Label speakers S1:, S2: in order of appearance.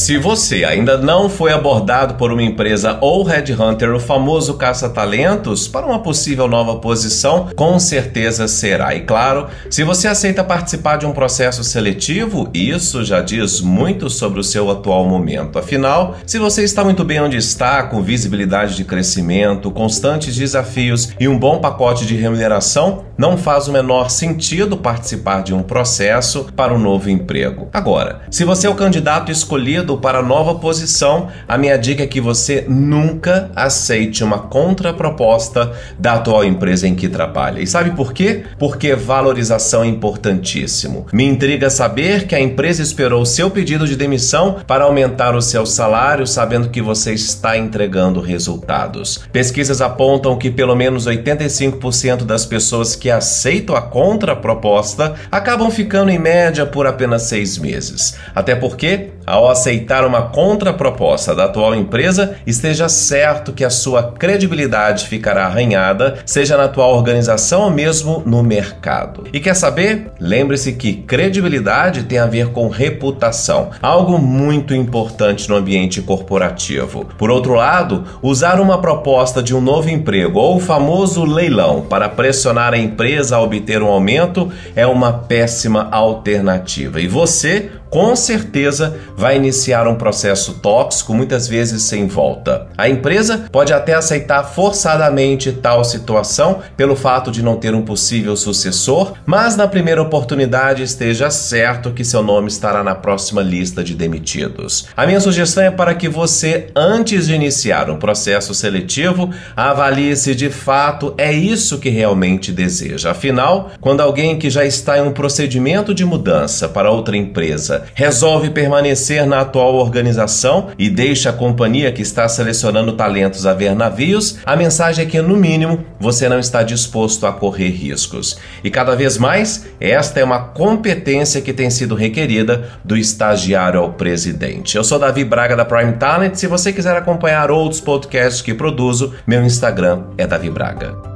S1: Se você ainda não foi abordado por uma empresa ou headhunter, o famoso caça-talentos, para uma possível nova posição, com certeza será. E claro, se você aceita participar de um processo seletivo, isso já diz muito sobre o seu atual momento. Afinal, se você está muito bem onde está, com visibilidade de crescimento, constantes desafios e um bom pacote de remuneração, não faz o menor sentido participar de um processo para um novo emprego. Agora, se você é o candidato escolhido para a nova posição, a minha dica é que você nunca aceite uma contraproposta da atual empresa em que trabalha. E sabe por quê? Porque valorização é importantíssimo. Me intriga saber que a empresa esperou o seu pedido de demissão para aumentar o seu salário, sabendo que você está entregando resultados. Pesquisas apontam que pelo menos 85% das pessoas que aceitam a contraproposta acabam ficando em média por apenas seis meses. Até porque, ao aceitar uma contraproposta da atual empresa, esteja certo que a sua credibilidade ficará arranhada, seja na atual organização ou mesmo no mercado. E quer saber? Lembre-se que credibilidade tem a ver com reputação, algo muito importante no ambiente corporativo. Por outro lado, usar uma proposta de um novo emprego ou o famoso leilão para pressionar a empresa a obter um aumento é uma péssima alternativa. E você, com certeza, vai iniciar um processo tóxico, muitas vezes sem volta. A empresa pode até aceitar forçadamente tal situação pelo fato de não ter um possível sucessor, mas na primeira oportunidade esteja certo que seu nome estará na próxima lista de demitidos. A minha sugestão é para que você, antes de iniciar um processo seletivo, avalie se de fato é isso que realmente deseja. Afinal, quando alguém que já está em um procedimento de mudança para outra empresa resolve permanecer na atual organização e deixa a companhia que está selecionando talentos a ver navios, a mensagem é que, no mínimo, você não está disposto a correr riscos. E cada vez mais, esta é uma competência que tem sido requerida do estagiário ao presidente. Eu sou Davi Braga da Prime Talent. Se você quiser acompanhar outros podcasts que produzo, meu Instagram é Davi Braga.